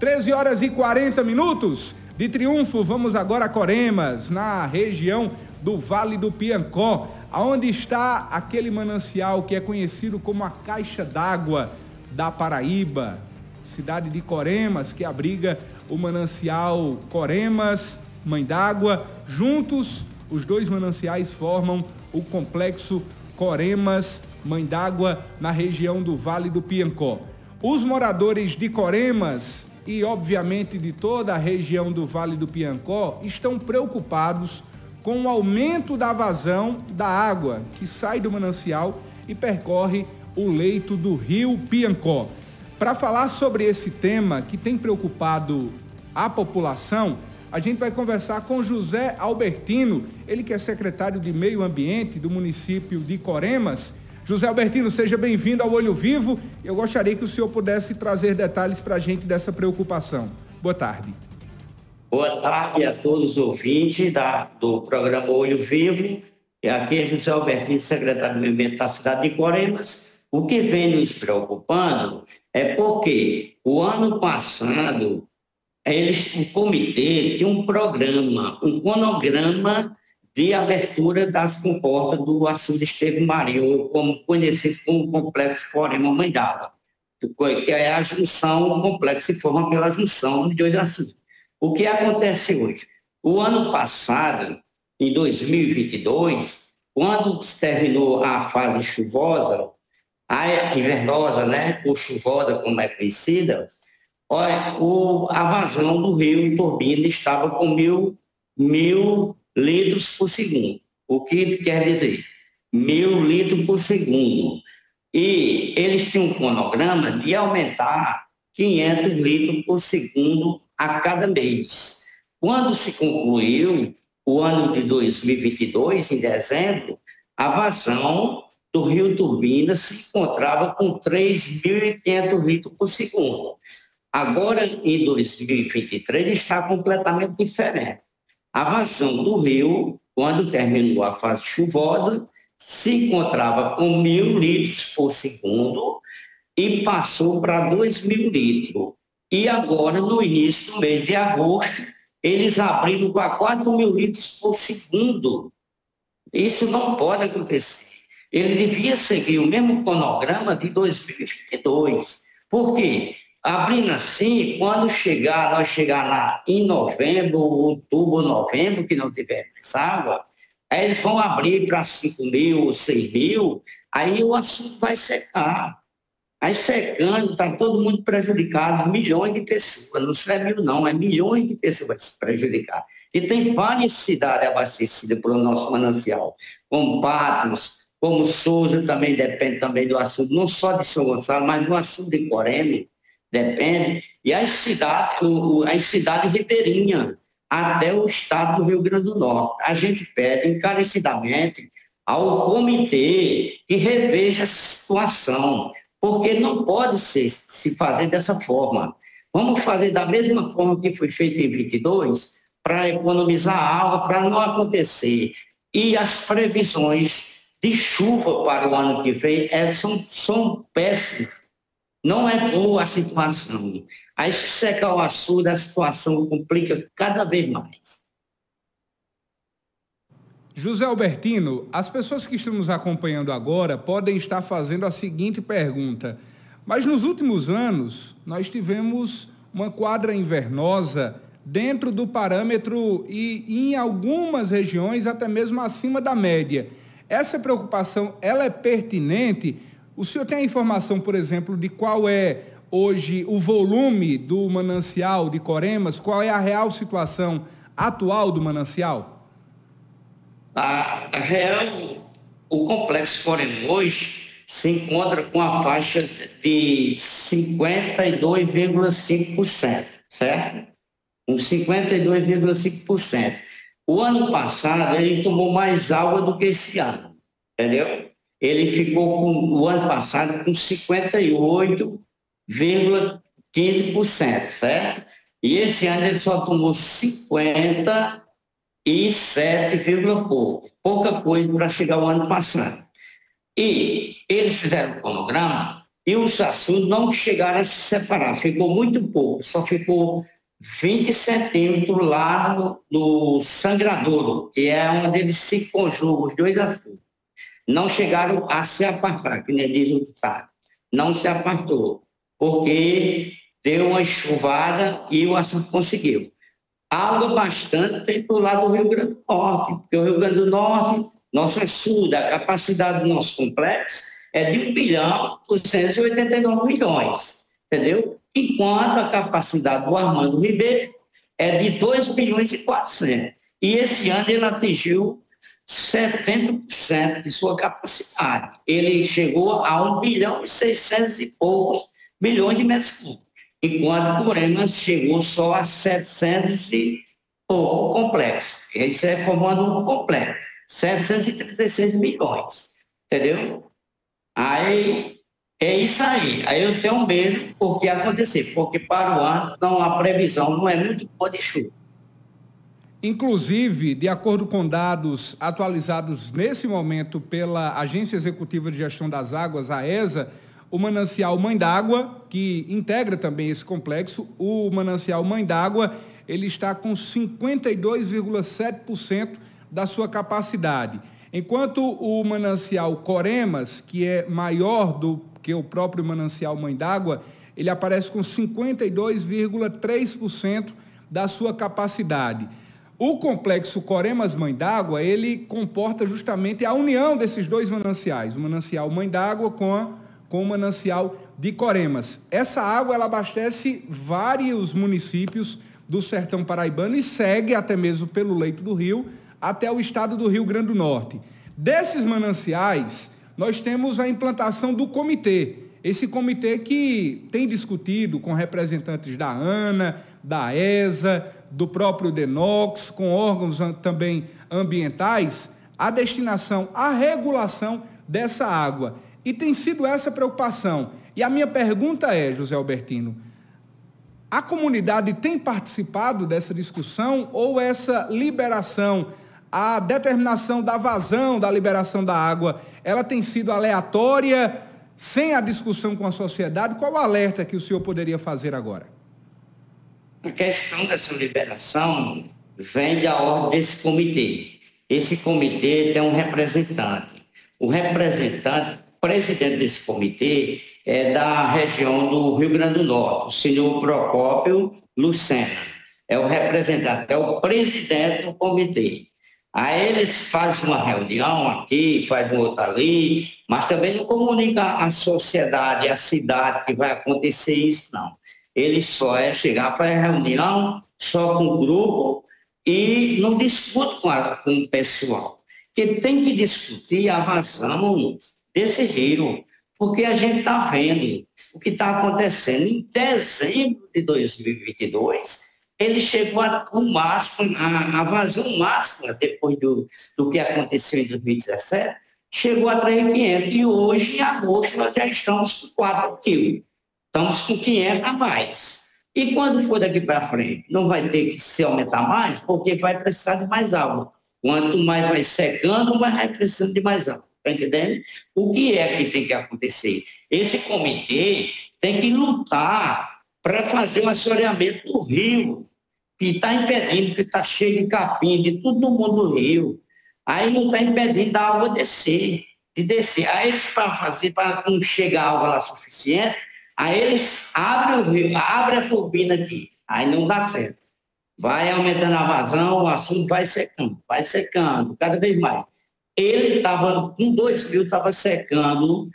13 horas e 40 minutos de triunfo, vamos agora a Coremas, na região do Vale do Piancó, aonde está aquele manancial que é conhecido como a Caixa d'Água da Paraíba, cidade de Coremas, que abriga o manancial Coremas, Mãe d'Água. Juntos, os dois mananciais formam o complexo Coremas, Mãe d'Água, na região do Vale do Piancó. Os moradores de Coremas e, obviamente, de toda a região do Vale do Piancó estão preocupados com o aumento da vazão da água que sai do manancial e percorre o leito do rio Piancó. Para falar sobre esse tema que tem preocupado a população, a gente vai conversar com José Albertino, ele que é secretário de Meio Ambiente do município de Coremas José Albertino, seja bem-vindo ao Olho Vivo. Eu gostaria que o senhor pudesse trazer detalhes para a gente dessa preocupação. Boa tarde. Boa tarde a todos os ouvintes da, do programa Olho Vivo. Aqui é José Albertino, secretário do Ambiente da cidade de Coremas. O que vem nos preocupando é porque o ano passado eles, o comitê tinha um programa, um cronograma de abertura das comportas do açude Estevo Marinho, como conhecido como Complexo Corema Mãe d'Água, que é a junção, o complexo se forma pela junção dos dois açudes. O que acontece hoje? O ano passado, em 2022, quando terminou a fase chuvosa, a invernosa, né, ou chuvosa, como é conhecida, olha, o, a vazão do rio Turbina estava com mil, mil litros por segundo. O que quer dizer? Mil litros por segundo. E eles tinham um cronograma de aumentar 500 litros por segundo a cada mês. Quando se concluiu o ano de 2022, em dezembro, a vazão do Rio Turbina se encontrava com 3.500 litros por segundo. Agora, em 2023, está completamente diferente. A vazão do rio, quando terminou a fase chuvosa, se encontrava com mil litros por segundo e passou para dois mil litros. E agora, no início do mês de agosto, eles abriram para 4 mil litros por segundo. Isso não pode acontecer. Ele devia seguir o mesmo cronograma de 2022. Por quê? Abrindo assim, quando chegar, nós chegar lá em novembro, outubro, novembro, que não tiver mais água, aí eles vão abrir para 5 mil ou 6 mil, aí o assunto vai secar. Aí secando, está todo mundo prejudicado, milhões de pessoas, não se é mil não, é milhões de pessoas prejudicar. E tem várias cidades abastecidas pelo nosso manancial, como Patos, como Souza também depende também do assunto, não só de São Gonçalo, mas do assunto de Coreme, depende, e as cidades, as cidades ribeirinhas, até o estado do Rio Grande do Norte. A gente pede encarecidamente ao comitê que reveja a situação, porque não pode ser, se fazer dessa forma. Vamos fazer da mesma forma que foi feito em 22, para economizar água, para não acontecer. E as previsões de chuva para o ano que vem é, são, são péssimas não é boa a situação. Aí se secar o açude, a situação complica cada vez mais. José Albertino, as pessoas que estão nos acompanhando agora podem estar fazendo a seguinte pergunta. Mas nos últimos anos, nós tivemos uma quadra invernosa dentro do parâmetro e em algumas regiões até mesmo acima da média. Essa preocupação, ela é pertinente o senhor tem a informação, por exemplo, de qual é hoje o volume do manancial de Coremas? Qual é a real situação atual do manancial? A real, o complexo Corema hoje se encontra com a faixa de 52,5%, certo? Com 52,5%. O ano passado ele tomou mais água do que esse ano, entendeu? Ele ficou com, o ano passado com 58,15%, certo? E esse ano ele só tomou 57, pouco, pouca coisa para chegar ao ano passado. E eles fizeram um cronograma e os açudes não chegaram a se separar, ficou muito pouco, só ficou 20 centímetros lá no, no sangradouro, que é onde eles se conjugam, os dois açudes. Não chegaram a se apartar, que nem diz o ditado. Não se apartou, porque deu uma chuvada e o açude conseguiu. Água bastante tem do lado do Rio Grande do Norte, porque o Rio Grande do Norte, nosso açude, a capacidade do nosso complexo é de 1 bilhão 289 milhões, entendeu? Enquanto a capacidade do Armando Ribeiro é de 2 bilhões e 400. E esse ano ele atingiu 70% de sua capacidade. Ele chegou a 1 bilhão e 600 e poucos milhões de metros cúbicos, enquanto Coremas chegou só a 700 e pouco complexo. Isso é formando um complexo, 736 milhões, entendeu? Aí é isso aí. Aí eu tenho medo porque acontecer, porque para o ano não, a previsão não é muito boa de chuva. Inclusive, de acordo com dados atualizados nesse momento pela Agência Executiva de Gestão das Águas, a ESA, o manancial Mãe d'Água, que integra também esse complexo, o manancial Mãe d'Água, ele está com 52,7% da sua capacidade. Enquanto o manancial Coremas, que é maior do que o próprio manancial Mãe d'Água, ele aparece com 52,3% da sua capacidade. O complexo Coremas Mãe d'Água, ele comporta justamente a união desses dois mananciais, o manancial Mãe d'Água com, com o manancial de Coremas. Essa água ela abastece vários municípios do sertão paraibano e segue até mesmo pelo leito do rio até o estado do Rio Grande do Norte. Desses mananciais, nós temos a implantação do comitê. Esse comitê que tem discutido com representantes da ANA, da ESA, do próprio DENOX, com órgãos também ambientais, a destinação, a regulação dessa água. E tem sido essa preocupação. E a minha pergunta é, José Albertino, a comunidade tem participado dessa discussão ou essa liberação, a determinação da vazão da liberação da água, ela tem sido aleatória, sem a discussão com a sociedade? Qual o alerta que o senhor poderia fazer agora? A questão dessa liberação vem da ordem desse comitê. Esse comitê tem um representante. O representante, presidente desse comitê, é da região do Rio Grande do Norte, o senhor Procópio Lucena. É o representante, é o presidente do comitê. Aí eles fazem uma reunião aqui, fazem outra ali, mas também não comunica a sociedade, a cidade que vai acontecer isso, não. Ele só é chegar para a reunião só com o grupo e não discute com, a, com o pessoal. Que tem que discutir a vazão desse rio, porque a gente está vendo o que está acontecendo. Em dezembro de 2022, ele chegou ao máximo, a, a vazão máxima, depois do, do que aconteceu em 2017, chegou a 3.500 e hoje, em agosto, nós já estamos com 4 mil. Estamos com 500 a mais. E quando for daqui para frente, não vai ter que se aumentar mais, porque vai precisar de mais água. Quanto mais vai secando, mais vai precisando de mais água. Está entendendo? O que é que tem que acontecer? Esse comitê tem que lutar para fazer o assoreamento do rio, que está impedindo, que está cheio de capim, de tudo no mundo do rio. Aí não está impedindo da água descer, de descer. Aí eles, para fazer, para não chegar água lá suficiente, Aí eles abrem o rio, abrem a turbina aqui, aí não dá certo. Vai aumentando a vazão, o assunto vai secando, vai secando, cada vez mais. Ele estava, com dois mil, estava secando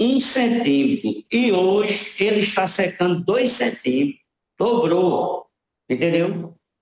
um centímetro. E hoje ele está secando dois centímetros. Dobrou. Entendeu?